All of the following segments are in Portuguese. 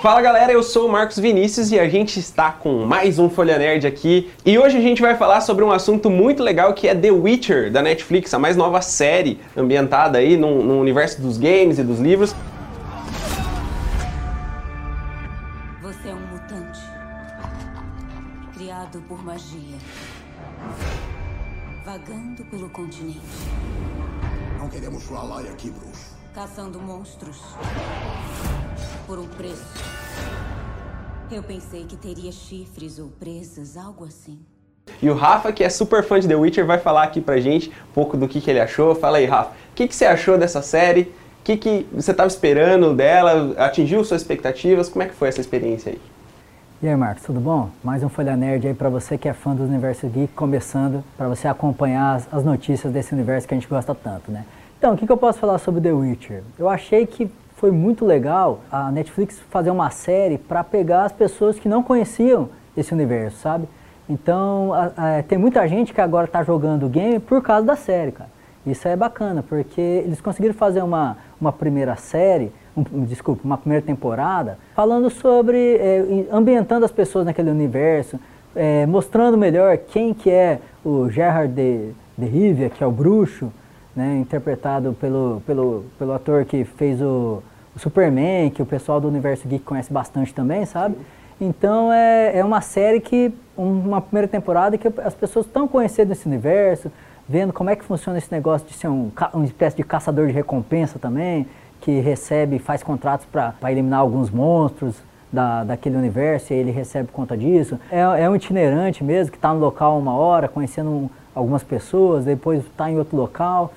Fala galera, eu sou o Marcos Vinícius e a gente está com mais um Folha Nerd aqui. E hoje a gente vai falar sobre um assunto muito legal que é The Witcher da Netflix, a mais nova série ambientada aí no, no universo dos games e dos livros. Você é um mutante. Criado por magia. Vagando pelo continente. Não queremos Ralai aqui, bruxo. Caçando monstros. Por um preço. Eu pensei que teria chifres ou presas, algo assim. E o Rafa, que é super fã de The Witcher, vai falar aqui pra gente um pouco do que, que ele achou. Fala aí, Rafa, o que, que você achou dessa série? O que, que você estava esperando dela? Atingiu suas expectativas? Como é que foi essa experiência aí? E aí, Marcos, tudo bom? Mais um Folha Nerd aí para você que é fã do Universo Geek, começando, para você acompanhar as, as, notícias desse universo que a gente gosta tanto, né? Então, o que, que eu posso falar sobre The Witcher? Eu achei que foi muito legal a Netflix fazer uma série para pegar as pessoas que não conheciam esse universo, sabe? Então, a, a, tem muita gente que agora está jogando o game por causa da série, cara. Isso é bacana, porque eles conseguiram fazer uma, uma primeira série, um, desculpa, uma primeira temporada, falando sobre, é, ambientando as pessoas naquele universo, é, mostrando melhor quem que é o Gerard de, de Rivia, que é o bruxo, né, interpretado pelo, pelo, pelo ator que fez o, o Superman, que o pessoal do Universo Geek conhece bastante também, sabe? Então é, é uma série que, uma primeira temporada que as pessoas estão conhecendo esse universo, vendo como é que funciona esse negócio de ser um, uma espécie de caçador de recompensa também, que recebe, faz contratos para eliminar alguns monstros da, daquele universo e ele recebe conta disso. É, é um itinerante mesmo, que está no local uma hora, conhecendo um, algumas pessoas, depois está em outro local.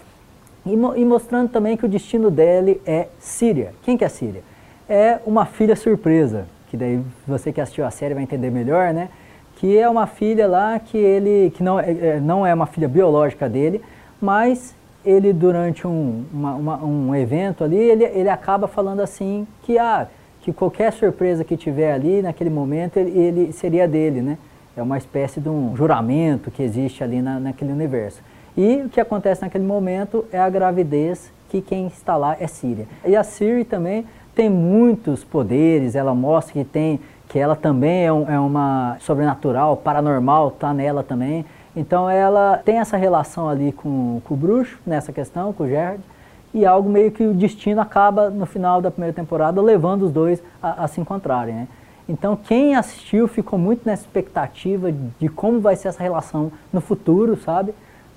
E, e, mostrando também que o destino dele é Síria. Quem que é Síria? É uma filha surpresa, que daí você que assistiu a série vai entender melhor, né? Que é uma filha lá que ele, que não, é, é não é uma filha biológica dele, mas ele durante um, uma, uma, um evento ali, ele, ele acaba falando assim que, ah, que qualquer surpresa que tiver ali naquele momento, ele, ele seria dele, né? É uma espécie de um juramento que existe ali na, naquele universo. E o que acontece naquele momento é a gravidez, que quem está lá é Síria. E a Siri também tem muitos poderes, ela mostra que tem que ela também é, um, é uma sobrenatural, paranormal, está nela também. Então ela tem essa relação ali com, com o bruxo, nessa questão, com o Gerard, e algo meio que o destino acaba no final da primeira temporada levando os dois a, a se encontrarem. Né? Então quem assistiu ficou muito nessa expectativa de como vai ser essa relação no futuro, sabe?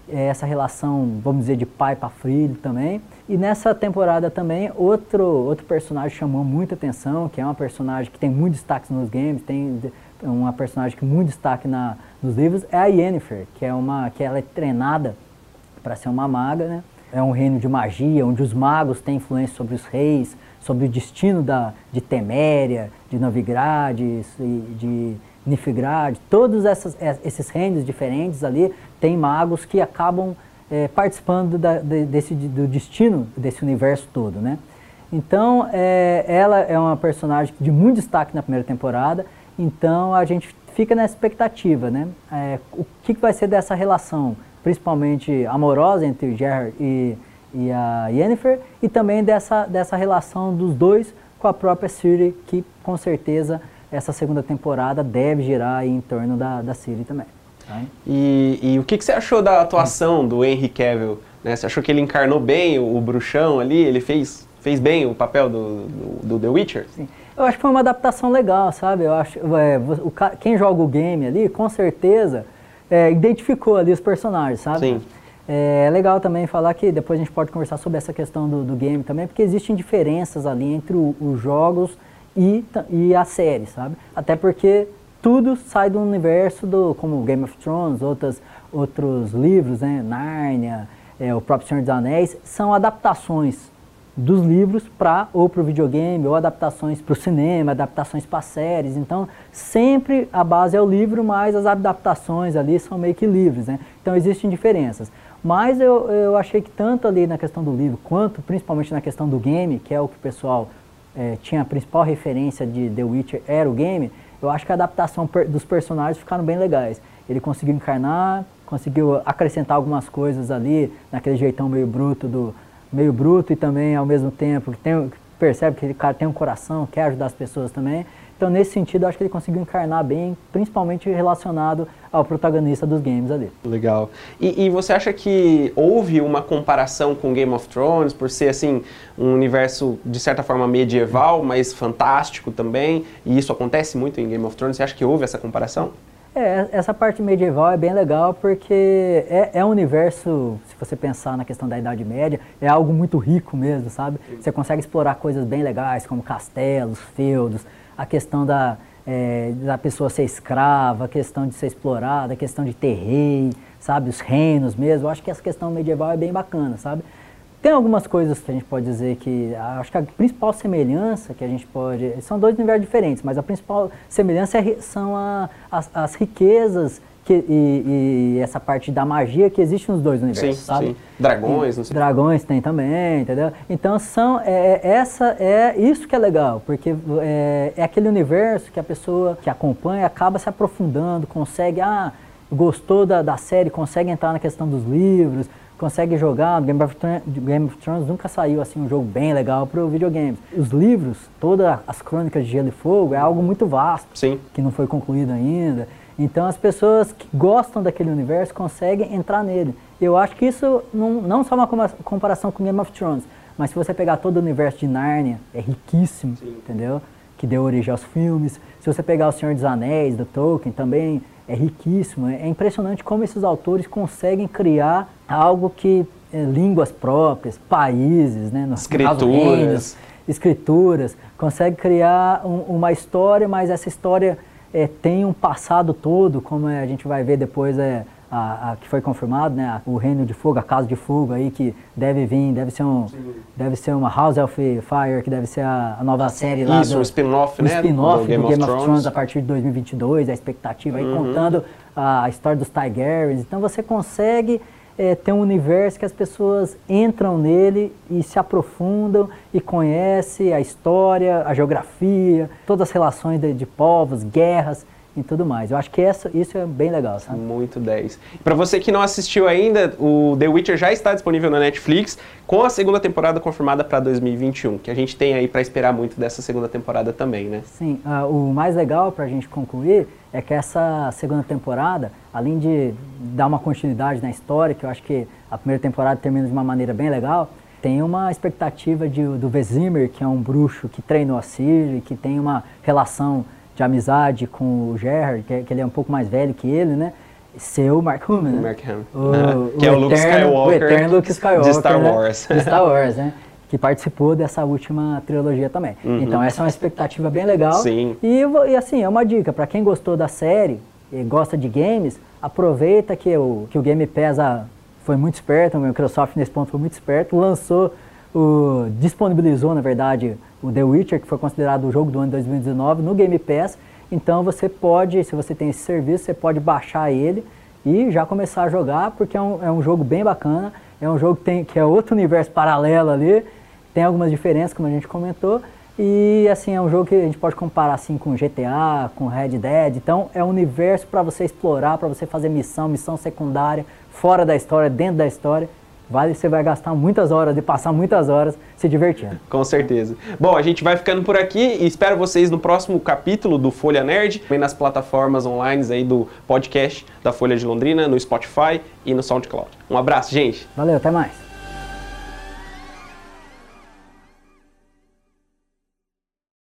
É essa relação, vamos dizer, de pai para filho também. E nessa temporada também, outro, outro personagem chamou muita atenção, que é uma personagem que tem muito destaque nos games, tem uma personagem que muito destaque na, nos livros, é a Yennefer, que é uma que ela é treinada para ser uma maga, né? É um reino de magia, onde os magos têm influência sobre os reis, sobre o destino da, de Teméria, de Novigrad, de Nifgrad, todos essas, esses reinos diferentes ali tem magos que acabam é, participando da, de, desse, do destino desse universo todo, né? Então, é, ela é uma personagem de muito destaque na primeira temporada, então a gente fica na expectativa, né? É, o que, que vai ser dessa relação, principalmente amorosa entre o Gerard e, e a Yennefer, e também dessa, dessa relação dos dois com a própria Ciri, que com certeza essa segunda temporada deve girar em torno da, da Ciri também. E, e, o que, que, você achou da atuação do Henry Cavill? Né? Você achou que ele encarnou bem o, o bruxão ali? Ele fez, fez bem o papel do, do, do, The Witcher? Sim. Eu acho que foi uma adaptação legal, sabe? Eu acho, é, o, quem joga o game ali, com certeza, é, identificou ali os personagens, sabe? Sim. É, é legal também falar que depois a gente pode conversar sobre essa questão do, do game também, porque existem diferenças ali entre os jogos e, e a série, sabe? Até porque tudo sai do universo do, como Game of Thrones, outras, outros livros, né, Nárnia, é, o próprio Senhor dos Anéis, são adaptações dos livros para ou para o videogame, ou adaptações para o cinema, adaptações para séries. Então, sempre a base é o livro, mas as adaptações ali são meio que livres. Né? Então, existem diferenças. Mas eu, eu achei que tanto ali na questão do livro, quanto principalmente na questão do game, que é o que o pessoal é, tinha a principal referência de The Witcher, era o game, eu acho que a adaptação dos personagens ficaram bem legais. Ele conseguiu encarnar, conseguiu acrescentar algumas coisas ali, naquele jeitão meio bruto do meio bruto e também ao mesmo tempo que tem percebe que o cara tem um coração, quer ajudar as pessoas também. Então, nesse sentido, acho que ele conseguiu encarnar bem, principalmente relacionado ao protagonista dos games ali. Legal. E, e, você acha que houve uma comparação com Game of Thrones, por ser, assim, um universo, de certa forma, medieval, mas fantástico também, e isso acontece muito em Game of Thrones? Você acha que houve essa comparação? É, essa parte medieval é bem legal porque é, é um universo, se você pensar na questão da Idade Média, é algo muito rico mesmo, sabe? Você consegue explorar coisas bem legais, como castelos, feudos, a questão da, é, da pessoa ser escrava, a questão de ser explorada, a questão de ter rei, sabe? Os reinos mesmo. Eu acho que essa questão medieval é bem bacana, sabe? Tem algumas coisas que a gente pode dizer que. Acho que a principal semelhança que a gente pode. São dois universos diferentes, mas a principal semelhança é, são a, as, as, riquezas que, e, e, essa parte da magia que existe nos dois universos, sim, sabe? Sim. Dragões, não sei. Dragões tem também, entendeu? Então são. É, é, essa, é isso que é legal, porque é, é aquele universo que a pessoa que acompanha acaba se aprofundando, consegue. Ah, gostou da, da série, consegue entrar na questão dos livros consegue jogar. Game of, Thrones, Game of Thrones nunca saiu assim um jogo bem legal para o videogame. Os livros, todas as crônicas de Gelo e Fogo é algo muito vasto, Sim. que não foi concluído ainda. Então as pessoas que gostam daquele universo conseguem entrar nele. Eu acho que isso não, não só uma comparação com Game of Thrones, mas se você pegar todo o universo de Narnia, é riquíssimo, Sim. entendeu? Que deu origem aos filmes. Se você pegar O Senhor dos Anéis, do Tolkien, também é riquíssimo. É impressionante como esses autores conseguem criar algo que é, línguas próprias, países, né, nos escrituras, reinos, escrituras, consegue criar um, uma história, mas essa história é, tem um passado todo, como a gente vai ver depois é, a, a, que foi confirmado, né, o Reino de Fogo, a Casa de Fogo aí que deve vir, deve ser um, deve ser uma House of Fire, que deve ser a, a nova série lá Isso, do, um spin-off, né, spin-off do, Game, do Game of, Thrones. Thrones. a partir de 2022, a expectativa aí uhum. contando a, a história dos Targaryens. Então você consegue é, ter um universo que as pessoas entram nele e se aprofundam e conhecem a história, a geografia, todas as relações de, de povos, guerras e tudo mais. Eu acho que essa, isso é bem legal, sabe? Muito 10. Para você que não assistiu ainda, o The Witcher já está disponível na Netflix com a segunda temporada confirmada para 2021, que a gente tem aí para esperar muito dessa segunda temporada também, né? Sim, uh, o mais legal para a gente concluir é que essa segunda temporada, além de dar uma continuidade na história, que eu acho que a primeira temporada termina de uma maneira bem legal, tem uma expectativa de, do Vesemir, que é um bruxo que treinou a Ciri, que tem uma relação de amizade com o Gerard, que, que, ele é um pouco mais velho que ele, né? Ser o Mark Hamill, né? Mark Hamill. O, que o é o Luke Skywalker. O eterno Luke Skywalker. De Star né? Wars. Né? De Star Wars, né? Que participou dessa última trilogia também. Uhum. Então essa é uma expectativa bem legal. Sim. E, e assim, é uma dica, para quem gostou da série e gosta de games, aproveita que o, que o Game Pass a, foi muito esperto, o Microsoft nesse ponto foi muito esperto, lançou, o, disponibilizou, na verdade, o The Witcher, que foi considerado o jogo do ano 2019, no Game Pass. Então você pode, se você tem esse serviço, você pode baixar ele e já começar a jogar, porque é um, é um jogo bem bacana, é um jogo que, tem, que é outro universo paralelo ali, tem algumas diferenças, como a gente comentou, e assim, é um jogo que a gente pode comparar assim com GTA, com Red Dead, então é um universo para você explorar, para você fazer missão, missão secundária, fora da história, dentro da história, vale você vai gastar muitas horas de passar muitas horas se divertindo. Com certeza. Bom, a gente vai ficando por aqui e espero vocês no próximo capítulo do Folha Nerd, bem nas plataformas online aí do podcast da Folha de Londrina, no Spotify e no SoundCloud. Um abraço, gente. Valeu, até mais.